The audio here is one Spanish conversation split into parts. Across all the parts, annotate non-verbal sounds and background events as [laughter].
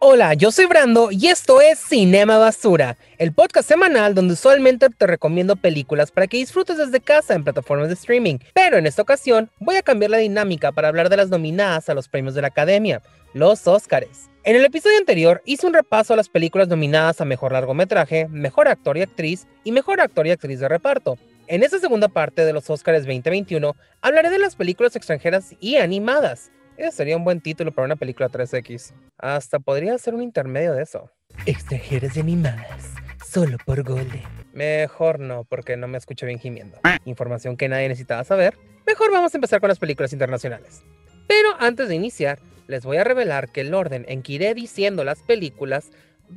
Hola, yo soy Brando y esto es Cinema Basura, el podcast semanal donde usualmente te recomiendo películas para que disfrutes desde casa en plataformas de streaming. Pero en esta ocasión voy a cambiar la dinámica para hablar de las nominadas a los premios de la Academia, los Oscars. En el episodio anterior hice un repaso a las películas nominadas a Mejor Largometraje, Mejor Actor y Actriz y Mejor Actor y Actriz de Reparto. En esta segunda parte de los Oscars 2021 hablaré de las películas extranjeras y animadas. Ese sería un buen título para una película 3X. Hasta podría ser un intermedio de eso. Extranjeras y animadas, solo por Golden. Mejor no, porque no me escucho bien gimiendo. Información que nadie necesitaba saber. Mejor vamos a empezar con las películas internacionales. Pero antes de iniciar, les voy a revelar que el orden en que iré diciendo las películas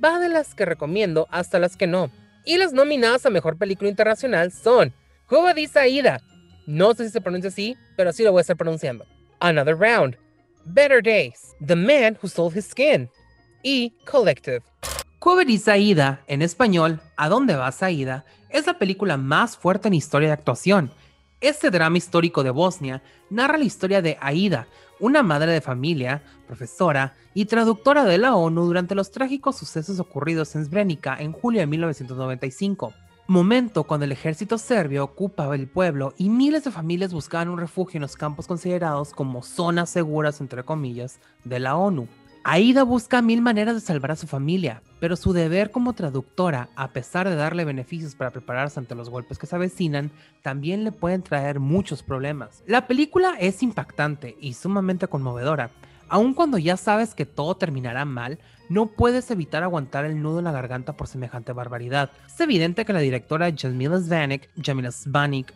va de las que recomiendo hasta las que no. Y las nominadas a Mejor Película Internacional son Cuba Aida. No sé si se pronuncia así, pero así lo voy a estar pronunciando. Another Round, Better Days, The Man Who Sold His Skin y Collective. Cuberis Aida, en español, ¿A dónde vas Aida? es la película más fuerte en historia de actuación. Este drama histórico de Bosnia narra la historia de Aida, una madre de familia, profesora y traductora de la ONU durante los trágicos sucesos ocurridos en Srebrenica en julio de 1995 momento cuando el ejército serbio ocupaba el pueblo y miles de familias buscaban un refugio en los campos considerados como zonas seguras, entre comillas, de la ONU. Aida busca mil maneras de salvar a su familia, pero su deber como traductora, a pesar de darle beneficios para prepararse ante los golpes que se avecinan, también le pueden traer muchos problemas. La película es impactante y sumamente conmovedora, Aun cuando ya sabes que todo terminará mal, no puedes evitar aguantar el nudo en la garganta por semejante barbaridad. Es evidente que la directora Jamila Zvanik, Jamila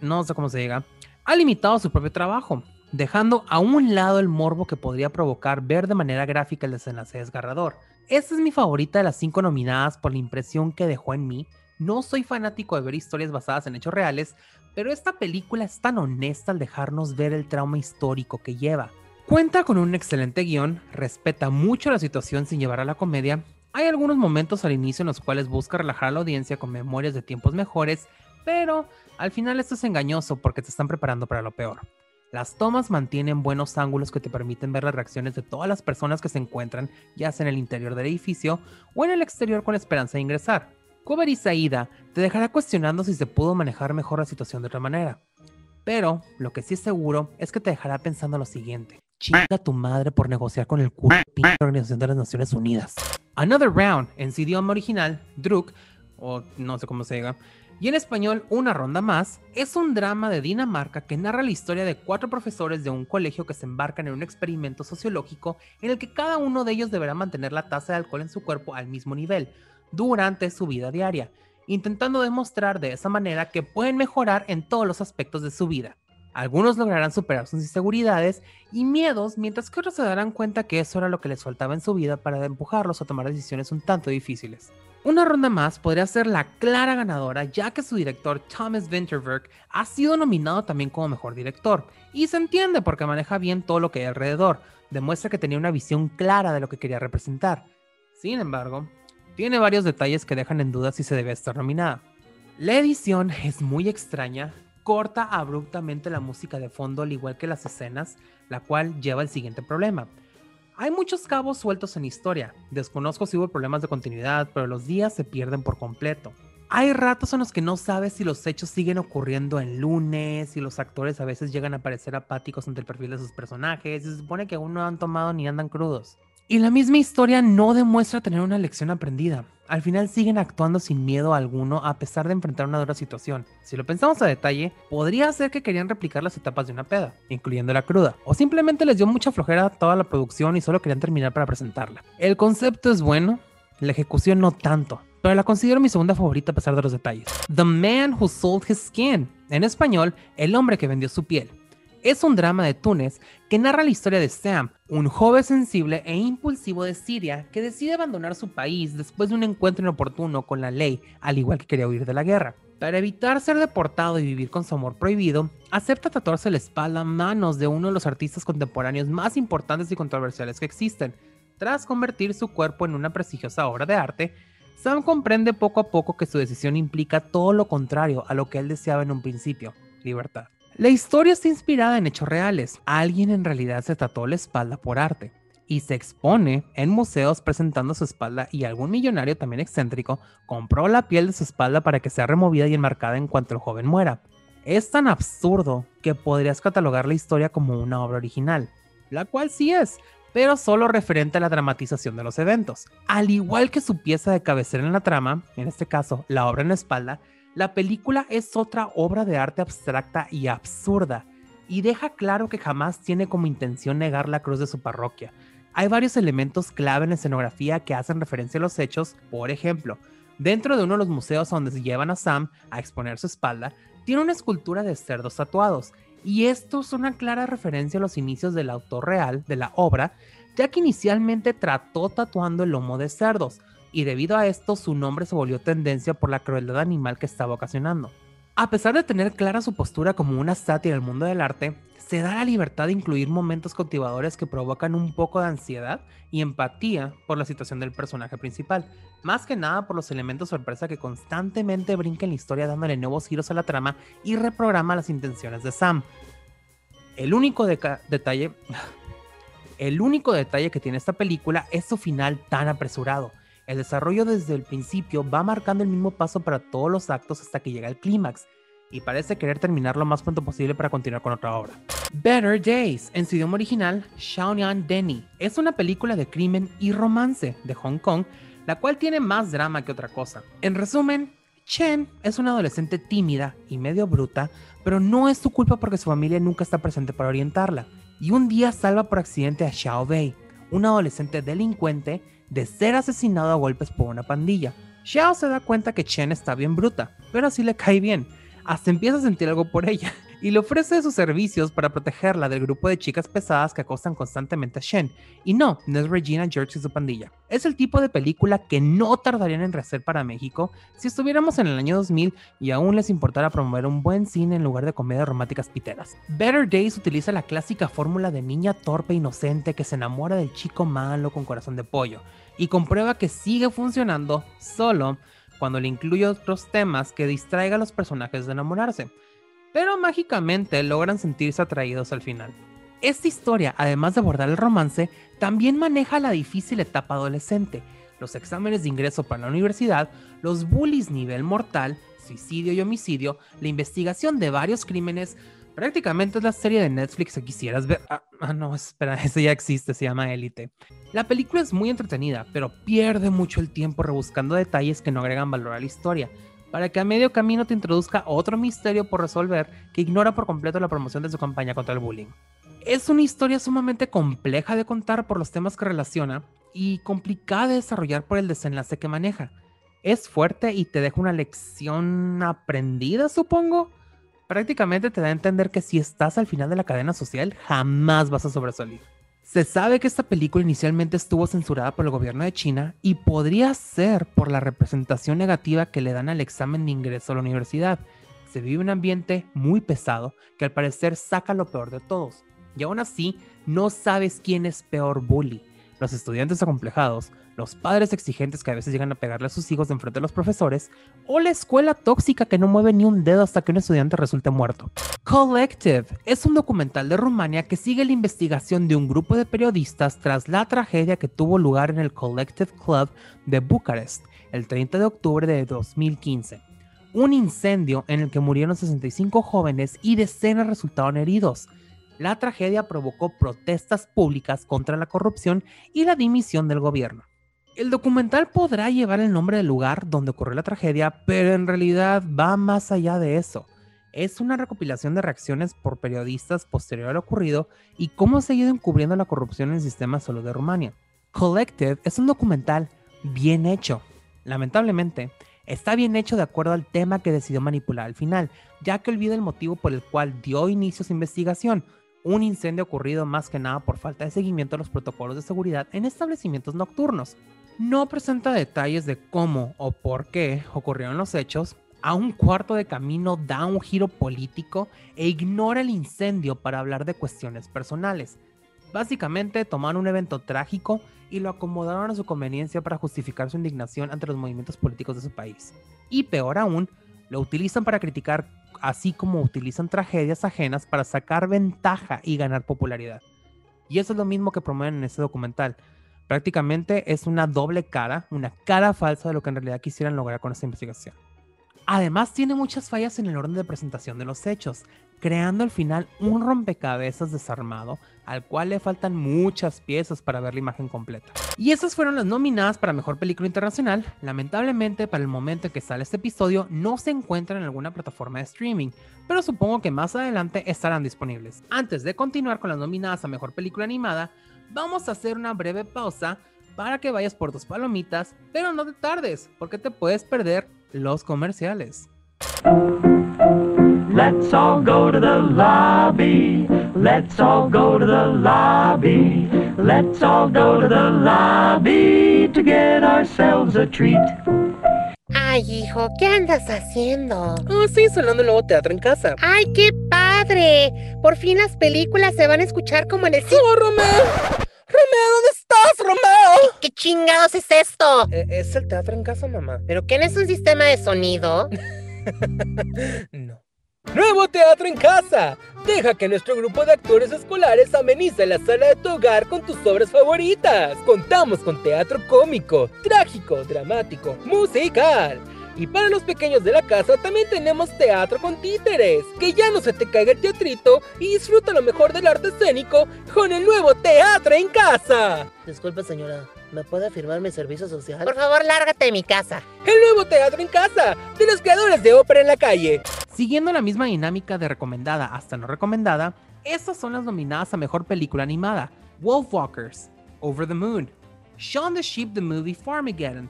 no sé cómo se diga, ha limitado su propio trabajo, dejando a un lado el morbo que podría provocar ver de manera gráfica el desenlace desgarrador. Esta es mi favorita de las cinco nominadas por la impresión que dejó en mí. No soy fanático de ver historias basadas en hechos reales, pero esta película es tan honesta al dejarnos ver el trauma histórico que lleva. Cuenta con un excelente guion, respeta mucho la situación sin llevar a la comedia. Hay algunos momentos al inicio en los cuales busca relajar a la audiencia con memorias de tiempos mejores, pero al final esto es engañoso porque te están preparando para lo peor. Las tomas mantienen buenos ángulos que te permiten ver las reacciones de todas las personas que se encuentran, ya sea en el interior del edificio o en el exterior con esperanza de ingresar. Cover y Saida te dejará cuestionando si se pudo manejar mejor la situación de otra manera. Pero lo que sí es seguro es que te dejará pensando lo siguiente. Chinga tu madre por negociar con el culo de Organización de las Naciones Unidas. Another Round, en su idioma original, Druk, o no sé cómo se diga, y en español Una Ronda Más, es un drama de Dinamarca que narra la historia de cuatro profesores de un colegio que se embarcan en un experimento sociológico en el que cada uno de ellos deberá mantener la tasa de alcohol en su cuerpo al mismo nivel durante su vida diaria, intentando demostrar de esa manera que pueden mejorar en todos los aspectos de su vida. Algunos lograrán superar sus inseguridades y miedos, mientras que otros se darán cuenta que eso era lo que les faltaba en su vida para empujarlos a tomar decisiones un tanto difíciles. Una ronda más podría ser la clara ganadora, ya que su director Thomas Winterberg ha sido nominado también como mejor director, y se entiende porque maneja bien todo lo que hay alrededor, demuestra que tenía una visión clara de lo que quería representar. Sin embargo, tiene varios detalles que dejan en duda si se debe estar nominada. La edición es muy extraña, corta abruptamente la música de fondo al igual que las escenas, la cual lleva al siguiente problema. Hay muchos cabos sueltos en historia. Desconozco si hubo problemas de continuidad, pero los días se pierden por completo. Hay ratos en los que no sabes si los hechos siguen ocurriendo en lunes, y los actores a veces llegan a parecer apáticos ante el perfil de sus personajes, y se supone que aún no han tomado ni andan crudos. Y la misma historia no demuestra tener una lección aprendida. Al final siguen actuando sin miedo alguno a pesar de enfrentar una dura situación. Si lo pensamos a detalle, podría ser que querían replicar las etapas de una peda, incluyendo la cruda, o simplemente les dio mucha flojera toda la producción y solo querían terminar para presentarla. El concepto es bueno, la ejecución no tanto, pero la considero mi segunda favorita a pesar de los detalles. The Man Who Sold His Skin, en español, el hombre que vendió su piel es un drama de Túnez que narra la historia de Sam, un joven sensible e impulsivo de Siria que decide abandonar su país después de un encuentro inoportuno con la ley, al igual que quería huir de la guerra. Para evitar ser deportado y vivir con su amor prohibido, acepta tatuarse la espalda a manos de uno de los artistas contemporáneos más importantes y controversiales que existen. Tras convertir su cuerpo en una prestigiosa obra de arte, Sam comprende poco a poco que su decisión implica todo lo contrario a lo que él deseaba en un principio, libertad. La historia está inspirada en hechos reales. Alguien en realidad se trató la espalda por arte. y se expone en museos presentando su espalda y algún millonario también excéntrico compró la piel de su espalda para que sea removida y enmarcada en cuanto el joven muera. Es tan absurdo que podrías catalogar la historia como una obra original, la cual sí es, pero solo referente a la dramatización de los eventos. Al igual que su pieza de cabecera en la trama, en este caso la obra en la espalda, la película es otra obra de arte abstracta y absurda, y deja claro que jamás tiene como intención negar la cruz de su parroquia. Hay varios elementos clave en la escenografía que hacen referencia a los hechos, por ejemplo, dentro de uno de los museos donde se llevan a Sam a exponer su espalda, tiene una escultura de cerdos tatuados, y esto es una clara referencia a los inicios del autor real de la obra, ya que inicialmente trató tatuando el lomo de cerdos, y debido a esto su nombre se volvió tendencia por la crueldad animal que estaba ocasionando. A pesar de tener clara su postura como una sátira del mundo del arte, se da la libertad de incluir momentos cautivadores que provocan un poco de ansiedad y empatía por la situación del personaje principal, más que nada por los elementos sorpresa que constantemente brinca en la historia dándole nuevos giros a la trama y reprograma las intenciones de Sam. El único detalle [laughs] el único detalle que tiene esta película es su final tan apresurado el desarrollo desde el principio va marcando el mismo paso para todos los actos hasta que llega el clímax, y parece querer terminar lo más pronto posible para continuar con otra obra. Better Days, en su idioma original, Xiaoyan Denny, es una película de crimen y romance de Hong Kong, la cual tiene más drama que otra cosa. En resumen, Chen es una adolescente tímida y medio bruta, pero no es su culpa porque su familia nunca está presente para orientarla. Y un día salva por accidente a Xiao Bei, un adolescente delincuente de ser asesinado a golpes por una pandilla. Xiao se da cuenta que Chen está bien bruta, pero así le cae bien. Hasta empieza a sentir algo por ella y le ofrece sus servicios para protegerla del grupo de chicas pesadas que acostan constantemente a Shen. Y no, no es Regina George y su pandilla. Es el tipo de película que no tardarían en rehacer para México si estuviéramos en el año 2000 y aún les importara promover un buen cine en lugar de comedias románticas piteras. Better Days utiliza la clásica fórmula de niña torpe e inocente que se enamora del chico malo con corazón de pollo y comprueba que sigue funcionando solo cuando le incluye otros temas que distraigan a los personajes de enamorarse pero mágicamente logran sentirse atraídos al final. Esta historia, además de abordar el romance, también maneja la difícil etapa adolescente, los exámenes de ingreso para la universidad, los bullies nivel mortal, suicidio y homicidio, la investigación de varios crímenes. Prácticamente es la serie de Netflix que quisieras ver. Ah, ah no, espera, [laughs] eso ya existe, se llama Élite. La película es muy entretenida, pero pierde mucho el tiempo rebuscando detalles que no agregan valor a la historia para que a medio camino te introduzca otro misterio por resolver que ignora por completo la promoción de su campaña contra el bullying. Es una historia sumamente compleja de contar por los temas que relaciona y complicada de desarrollar por el desenlace que maneja. Es fuerte y te deja una lección aprendida, supongo. Prácticamente te da a entender que si estás al final de la cadena social, jamás vas a sobresalir. Se sabe que esta película inicialmente estuvo censurada por el gobierno de China y podría ser por la representación negativa que le dan al examen de ingreso a la universidad. Se vive un ambiente muy pesado que al parecer saca lo peor de todos. Y aún así, no sabes quién es peor bully, los estudiantes acomplejados, los padres exigentes que a veces llegan a pegarle a sus hijos de enfrente de los profesores, o la escuela tóxica que no mueve ni un dedo hasta que un estudiante resulte muerto. Collective es un documental de Rumania que sigue la investigación de un grupo de periodistas tras la tragedia que tuvo lugar en el Collective Club de Bucarest el 30 de octubre de 2015. Un incendio en el que murieron 65 jóvenes y decenas resultaron heridos. La tragedia provocó protestas públicas contra la corrupción y la dimisión del gobierno. El documental podrá llevar el nombre del lugar donde ocurrió la tragedia, pero en realidad va más allá de eso. Es una recopilación de reacciones por periodistas posterior a lo ocurrido y cómo se ha ido encubriendo la corrupción en el sistema solo de Rumania. Collective es un documental bien hecho. Lamentablemente, está bien hecho de acuerdo al tema que decidió manipular al final, ya que olvida el motivo por el cual dio inicio a su investigación, un incendio ocurrido más que nada por falta de seguimiento a los protocolos de seguridad en establecimientos nocturnos no presenta detalles de cómo o por qué ocurrieron los hechos, a un cuarto de camino da un giro político e ignora el incendio para hablar de cuestiones personales. Básicamente tomaron un evento trágico y lo acomodaron a su conveniencia para justificar su indignación ante los movimientos políticos de su país. Y peor aún, lo utilizan para criticar, así como utilizan tragedias ajenas para sacar ventaja y ganar popularidad. Y eso es lo mismo que promueven en este documental. Prácticamente es una doble cara, una cara falsa de lo que en realidad quisieran lograr con esta investigación. Además tiene muchas fallas en el orden de presentación de los hechos, creando al final un rompecabezas desarmado al cual le faltan muchas piezas para ver la imagen completa. Y esas fueron las nominadas para Mejor Película Internacional. Lamentablemente, para el momento en que sale este episodio, no se encuentran en alguna plataforma de streaming, pero supongo que más adelante estarán disponibles. Antes de continuar con las nominadas a Mejor Película Animada, vamos a hacer una breve pausa para que vayas por tus palomitas, pero no te tardes, porque te puedes perder los comerciales. Let's all go to the lobby. Let's all go to the lobby. Let's all go to the lobby to get ourselves a treat. Ay, hijo, ¿qué andas haciendo? Oh, estoy instalando el nuevo teatro en casa. ¡Ay, qué padre! Por fin las películas se van a escuchar como en el cine. ¡Oh, Romeo! ¡Romeo, ¿dónde estás, Romeo? ¿Qué chingados es esto? Eh, es el teatro en casa, mamá. ¿Pero qué no es un sistema de sonido? [laughs] no. Nuevo teatro en casa. Deja que nuestro grupo de actores escolares amenice la sala de tu hogar con tus obras favoritas. Contamos con teatro cómico, trágico, dramático, musical. Y para los pequeños de la casa también tenemos teatro con títeres. Que ya no se te caiga el teatrito y disfruta lo mejor del arte escénico con el nuevo teatro en casa. Disculpe señora, ¿me puede firmar mi servicio social? Por favor, lárgate de mi casa. El nuevo teatro en casa de los creadores de ópera en la calle. Siguiendo la misma dinámica de recomendada hasta no recomendada, estas son las nominadas a Mejor Película Animada. Wolfwalkers, Over the Moon, Shaun the Sheep the Movie Farmageddon,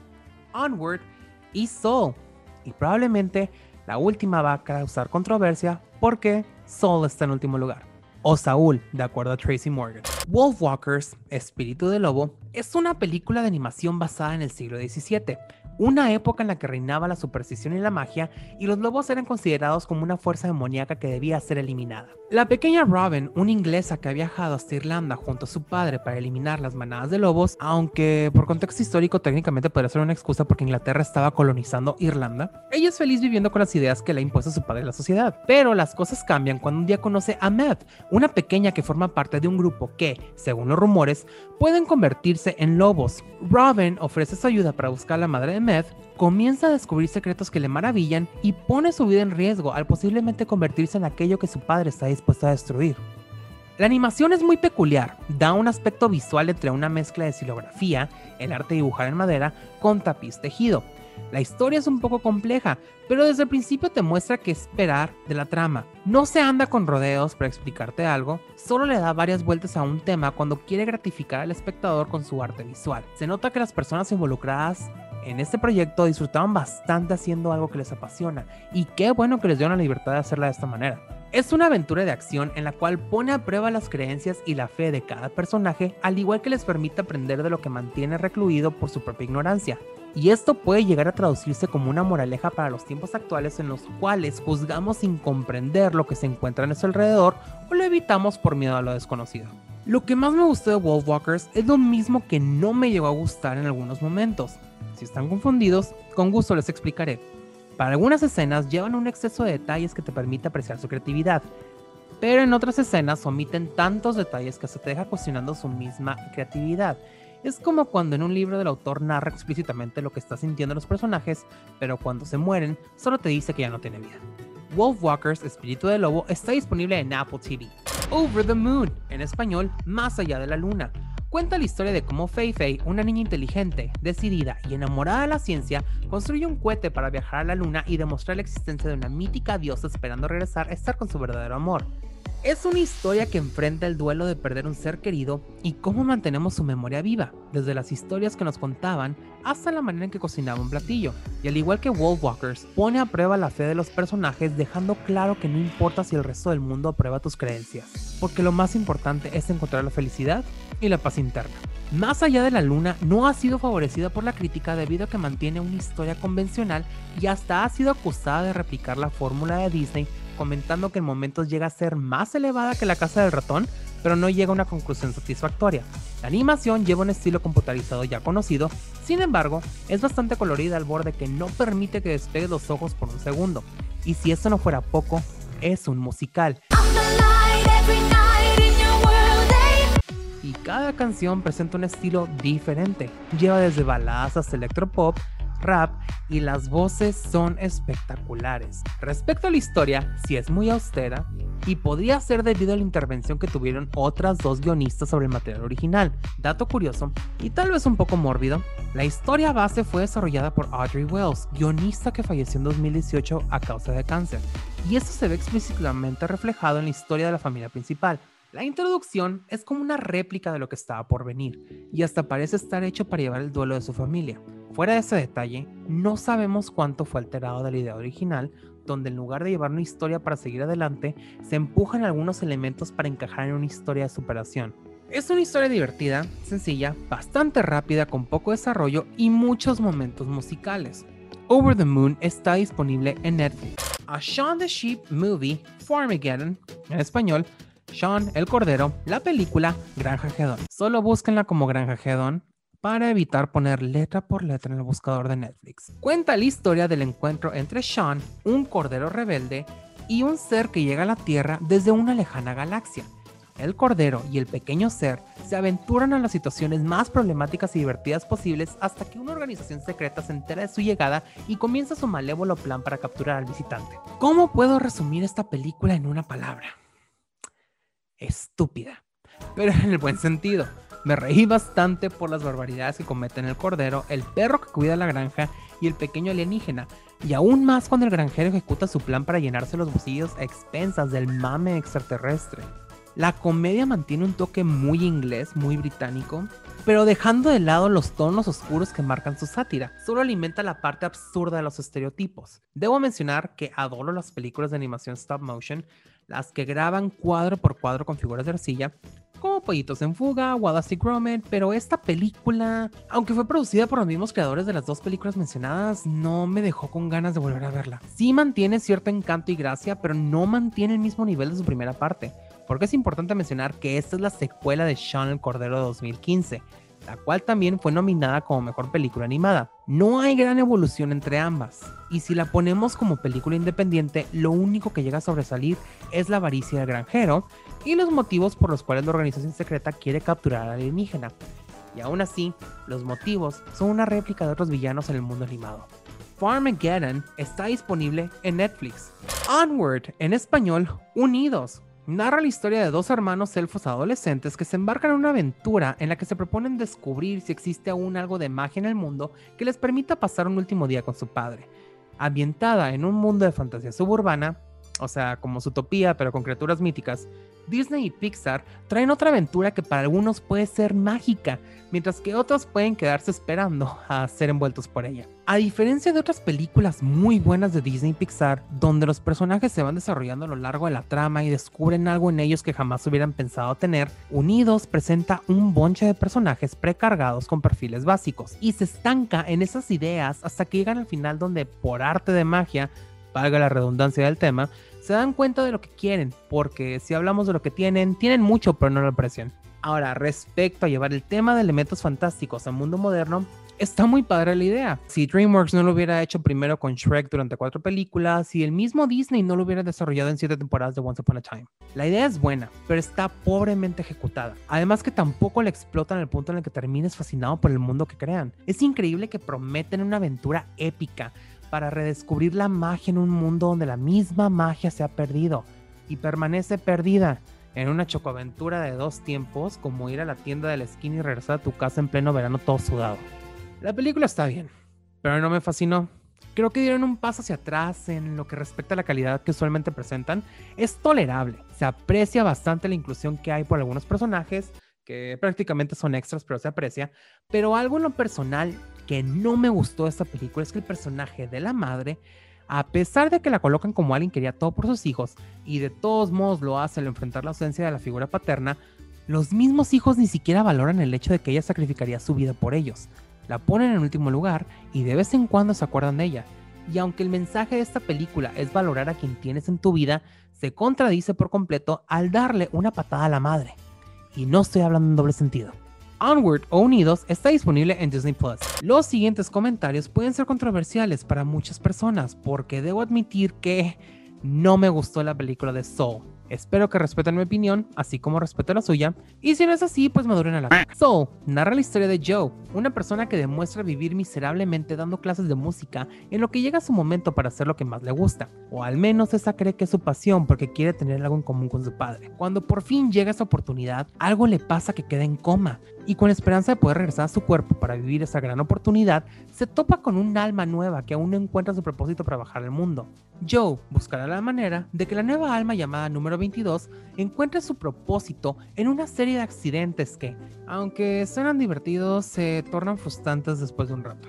Onward y Soul. Y probablemente la última va a causar controversia porque Soul está en último lugar. O Saúl, de acuerdo a Tracy Morgan. Wolfwalkers, Espíritu de Lobo, es una película de animación basada en el siglo XVII, una época en la que reinaba la superstición y la magia, y los lobos eran considerados como una fuerza demoníaca que debía ser eliminada. La pequeña Robin, una inglesa que ha viajado hasta Irlanda junto a su padre para eliminar las manadas de lobos, aunque por contexto histórico técnicamente podría ser una excusa porque Inglaterra estaba colonizando Irlanda, ella es feliz viviendo con las ideas que le ha impuesto su padre en la sociedad. Pero las cosas cambian cuando un día conoce a Matt, una pequeña que forma parte de un grupo que, según los rumores, pueden convertirse en lobos. Robin ofrece su ayuda para buscar a la madre de Matt, comienza a descubrir secretos que le maravillan y pone su vida en riesgo al posiblemente convertirse en aquello que su padre está dispuesto a destruir. La animación es muy peculiar, da un aspecto visual entre una mezcla de silografía, el arte de dibujar en madera, con tapiz tejido. La historia es un poco compleja, pero desde el principio te muestra qué esperar de la trama. No se anda con rodeos para explicarte algo, solo le da varias vueltas a un tema cuando quiere gratificar al espectador con su arte visual. Se nota que las personas involucradas en este proyecto disfrutaban bastante haciendo algo que les apasiona y qué bueno que les dieron la libertad de hacerla de esta manera. Es una aventura de acción en la cual pone a prueba las creencias y la fe de cada personaje, al igual que les permite aprender de lo que mantiene recluido por su propia ignorancia. Y esto puede llegar a traducirse como una moraleja para los tiempos actuales en los cuales juzgamos sin comprender lo que se encuentra a nuestro alrededor o lo evitamos por miedo a lo desconocido. Lo que más me gustó de Wolfwalkers es lo mismo que no me llegó a gustar en algunos momentos. Si están confundidos, con gusto les explicaré. Para algunas escenas llevan un exceso de detalles que te permite apreciar su creatividad, pero en otras escenas omiten tantos detalles que se te deja cuestionando su misma creatividad. Es como cuando en un libro del autor narra explícitamente lo que están sintiendo los personajes, pero cuando se mueren solo te dice que ya no tiene vida. Wolfwalkers, Espíritu de Lobo, está disponible en Apple TV. Over the Moon, en español, Más allá de la luna, cuenta la historia de cómo Fei Fei, una niña inteligente, decidida y enamorada de la ciencia, construye un cohete para viajar a la luna y demostrar la existencia de una mítica diosa esperando regresar a estar con su verdadero amor. Es una historia que enfrenta el duelo de perder un ser querido y cómo mantenemos su memoria viva, desde las historias que nos contaban hasta la manera en que cocinaba un platillo. Y al igual que Wolfwalkers, pone a prueba la fe de los personajes dejando claro que no importa si el resto del mundo aprueba tus creencias, porque lo más importante es encontrar la felicidad y la paz interna. Más allá de la luna, no ha sido favorecida por la crítica debido a que mantiene una historia convencional y hasta ha sido acusada de replicar la fórmula de Disney comentando que en momentos llega a ser más elevada que la casa del ratón, pero no llega a una conclusión satisfactoria. La animación lleva un estilo computarizado ya conocido, sin embargo, es bastante colorida al borde que no permite que despegue los ojos por un segundo. Y si esto no fuera poco, es un musical. Cada canción presenta un estilo diferente, lleva desde baladas hasta electropop, rap y las voces son espectaculares. Respecto a la historia, sí es muy austera y podría ser debido a la intervención que tuvieron otras dos guionistas sobre el material original. Dato curioso y tal vez un poco mórbido, la historia base fue desarrollada por Audrey Wells, guionista que falleció en 2018 a causa de cáncer, y esto se ve explícitamente reflejado en la historia de la familia principal. La introducción es como una réplica de lo que estaba por venir, y hasta parece estar hecho para llevar el duelo de su familia. Fuera de ese detalle, no sabemos cuánto fue alterado de la idea original, donde en lugar de llevar una historia para seguir adelante, se empujan algunos elementos para encajar en una historia de superación. Es una historia divertida, sencilla, bastante rápida, con poco desarrollo y muchos momentos musicales. Over the Moon está disponible en Netflix. A Shaun the Sheep Movie, Farmageddon, en español, Shaun el Cordero, la película Granja Hedon. Solo búsquenla como Granja Hedon para evitar poner letra por letra en el buscador de Netflix. Cuenta la historia del encuentro entre Sean, un cordero rebelde, y un ser que llega a la Tierra desde una lejana galaxia. El cordero y el pequeño ser se aventuran a las situaciones más problemáticas y divertidas posibles hasta que una organización secreta se entera de su llegada y comienza su malévolo plan para capturar al visitante. ¿Cómo puedo resumir esta película en una palabra? Estúpida, pero en el buen sentido. Me reí bastante por las barbaridades que cometen el cordero, el perro que cuida la granja y el pequeño alienígena, y aún más cuando el granjero ejecuta su plan para llenarse los bolsillos a expensas del mame extraterrestre. La comedia mantiene un toque muy inglés, muy británico, pero dejando de lado los tonos oscuros que marcan su sátira, solo alimenta la parte absurda de los estereotipos. Debo mencionar que adoro las películas de animación stop motion, las que graban cuadro por cuadro con figuras de arcilla, como Pollitos en Fuga, Wallace y Gromit, pero esta película, aunque fue producida por los mismos creadores de las dos películas mencionadas, no me dejó con ganas de volver a verla. Sí mantiene cierto encanto y gracia, pero no mantiene el mismo nivel de su primera parte, porque es importante mencionar que esta es la secuela de Sean el Cordero de 2015 la cual también fue nominada como mejor película animada. No hay gran evolución entre ambas, y si la ponemos como película independiente, lo único que llega a sobresalir es la avaricia del granjero y los motivos por los cuales la organización secreta quiere capturar al alienígena. Y aún así, los motivos son una réplica de otros villanos en el mundo animado. Farmageddon está disponible en Netflix. Onward, en español, Unidos, narra la historia de dos hermanos elfos adolescentes que se embarcan en una aventura en la que se proponen descubrir si existe aún algo de magia en el mundo que les permita pasar un último día con su padre. Ambientada en un mundo de fantasía suburbana, o sea, como utopía pero con criaturas míticas, Disney y Pixar traen otra aventura que para algunos puede ser mágica, mientras que otros pueden quedarse esperando a ser envueltos por ella. A diferencia de otras películas muy buenas de Disney y Pixar, donde los personajes se van desarrollando a lo largo de la trama y descubren algo en ellos que jamás hubieran pensado tener, Unidos presenta un bonche de personajes precargados con perfiles básicos y se estanca en esas ideas hasta que llegan al final donde por arte de magia, valga la redundancia del tema, se dan cuenta de lo que quieren, porque si hablamos de lo que tienen, tienen mucho pero no lo aprecian. Ahora, respecto a llevar el tema de elementos fantásticos al mundo moderno, está muy padre la idea. Si DreamWorks no lo hubiera hecho primero con Shrek durante cuatro películas, si el mismo Disney no lo hubiera desarrollado en siete temporadas de Once Upon a Time. La idea es buena, pero está pobremente ejecutada. Además que tampoco la explotan al punto en el que termines fascinado por el mundo que crean. Es increíble que prometen una aventura épica, para redescubrir la magia en un mundo donde la misma magia se ha perdido y permanece perdida en una chocoaventura de dos tiempos como ir a la tienda de la esquina y regresar a tu casa en pleno verano todo sudado. La película está bien, pero no me fascinó. Creo que dieron un paso hacia atrás en lo que respecta a la calidad que usualmente presentan. Es tolerable, se aprecia bastante la inclusión que hay por algunos personajes, que prácticamente son extras, pero se aprecia. Pero algo en lo personal que no me gustó de esta película es que el personaje de la madre, a pesar de que la colocan como alguien que quería todo por sus hijos y de todos modos lo hace al enfrentar la ausencia de la figura paterna, los mismos hijos ni siquiera valoran el hecho de que ella sacrificaría su vida por ellos. La ponen en último lugar y de vez en cuando se acuerdan de ella. Y aunque el mensaje de esta película es valorar a quien tienes en tu vida, se contradice por completo al darle una patada a la madre. Y no estoy hablando en doble sentido. Onward o Unidos está disponible en Disney Plus. Los siguientes comentarios pueden ser controversiales para muchas personas porque debo admitir que no me gustó la película de Soul. Espero que respeten mi opinión, así como respeto la suya, y si no es así, pues maduren a la Soul narra la historia de Joe, una persona que demuestra vivir miserablemente dando clases de música en lo que llega su momento para hacer lo que más le gusta, o al menos esa cree que es su pasión porque quiere tener algo en común con su padre. Cuando por fin llega esa oportunidad, algo le pasa que queda en coma, y con esperanza de poder regresar a su cuerpo para vivir esa gran oportunidad, se topa con un alma nueva que aún no encuentra su propósito para bajar al mundo. Joe buscará la manera de que la nueva alma llamada número 22 encuentre su propósito en una serie de accidentes que, aunque suenan divertidos, se tornan frustrantes después de un rato.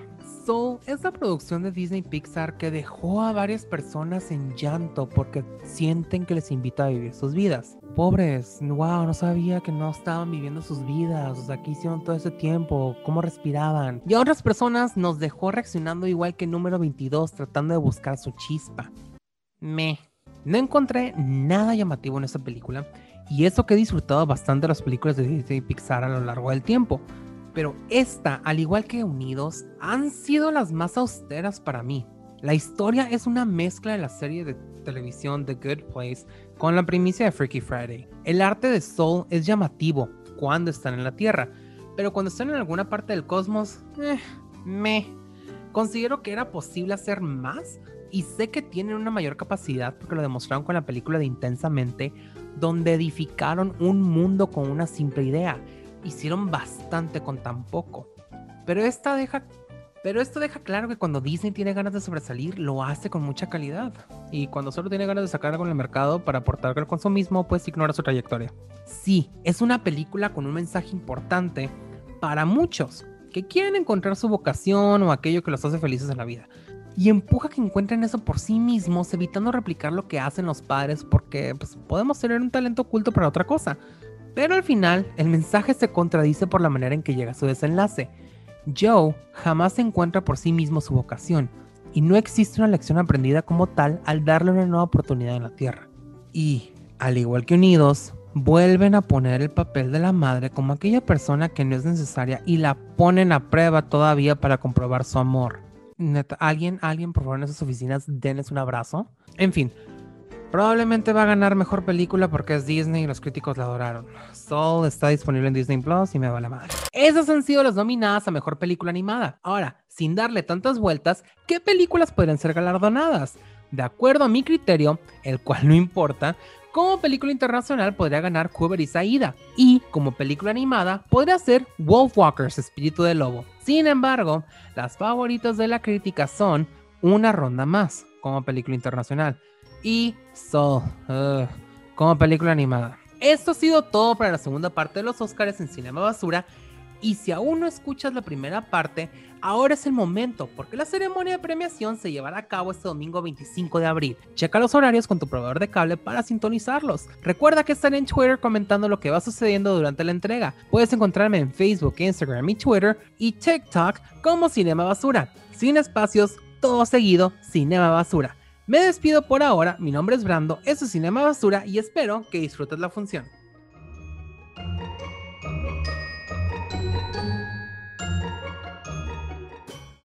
Es la producción de Disney Pixar que dejó a varias personas en llanto porque sienten que les invita a vivir sus vidas. Pobres, wow, no sabía que no estaban viviendo sus vidas, o sea, ¿qué hicieron todo ese tiempo? ¿Cómo respiraban? Y a otras personas nos dejó reaccionando igual que número 22, tratando de buscar su chispa. Me. No encontré nada llamativo en esta película, y eso que he disfrutado bastante de las películas de Disney Pixar a lo largo del tiempo pero esta, al igual que Unidos, han sido las más austeras para mí. La historia es una mezcla de la serie de televisión The Good Place con la primicia de Freaky Friday. El arte de Soul es llamativo cuando están en la Tierra, pero cuando están en alguna parte del cosmos, eh, me. Considero que era posible hacer más y sé que tienen una mayor capacidad porque lo demostraron con la película de Intensamente, donde edificaron un mundo con una simple idea hicieron bastante con tan poco. Pero esta deja pero esto deja claro que cuando Disney tiene ganas de sobresalir, lo hace con mucha calidad. Y cuando solo tiene ganas de sacar algo en el mercado para aportar al consumismo, pues ignora su trayectoria. Sí, es una película con un mensaje importante para muchos que quieren encontrar su vocación o aquello que los hace felices en la vida. Y empuja que encuentren eso por sí mismos, evitando replicar lo que hacen los padres, porque pues, podemos tener un talento oculto para otra cosa. Pero al final, el mensaje se contradice por la manera en que llega su desenlace. Joe jamás encuentra por sí mismo su vocación, y no existe una lección aprendida como tal al darle una nueva oportunidad en la Tierra. Y, al igual que Unidos, vuelven a poner el papel de la madre como aquella persona que no es necesaria y la ponen a prueba todavía para comprobar su amor. alguien, alguien, por favor, en esas oficinas, denles un abrazo. En fin, Probablemente va a ganar mejor película porque es Disney y los críticos la adoraron. Soul está disponible en Disney Plus y me va la madre. Esas han sido las nominadas a mejor película animada. Ahora, sin darle tantas vueltas, ¿qué películas podrían ser galardonadas? De acuerdo a mi criterio, el cual no importa, como película internacional podría ganar Cuber y Saida. Y como película animada podría ser Wolfwalkers, Espíritu del Lobo. Sin embargo, las favoritas de la crítica son Una Ronda Más como película internacional y Soul como película animada. Esto ha sido todo para la segunda parte de los Oscars en Cinema Basura. Y si aún no escuchas la primera parte, ahora es el momento, porque la ceremonia de premiación se llevará a cabo este domingo 25 de abril. Checa los horarios con tu proveedor de cable para sintonizarlos. Recuerda que estaré en Twitter comentando lo que va sucediendo durante la entrega. Puedes encontrarme en Facebook, Instagram y Twitter y TikTok como Cinema Basura. Sin espacios, todo seguido, Cinema Basura. Me despido por ahora, mi nombre es Brando, eso es Cinema Basura y espero que disfrutes la función.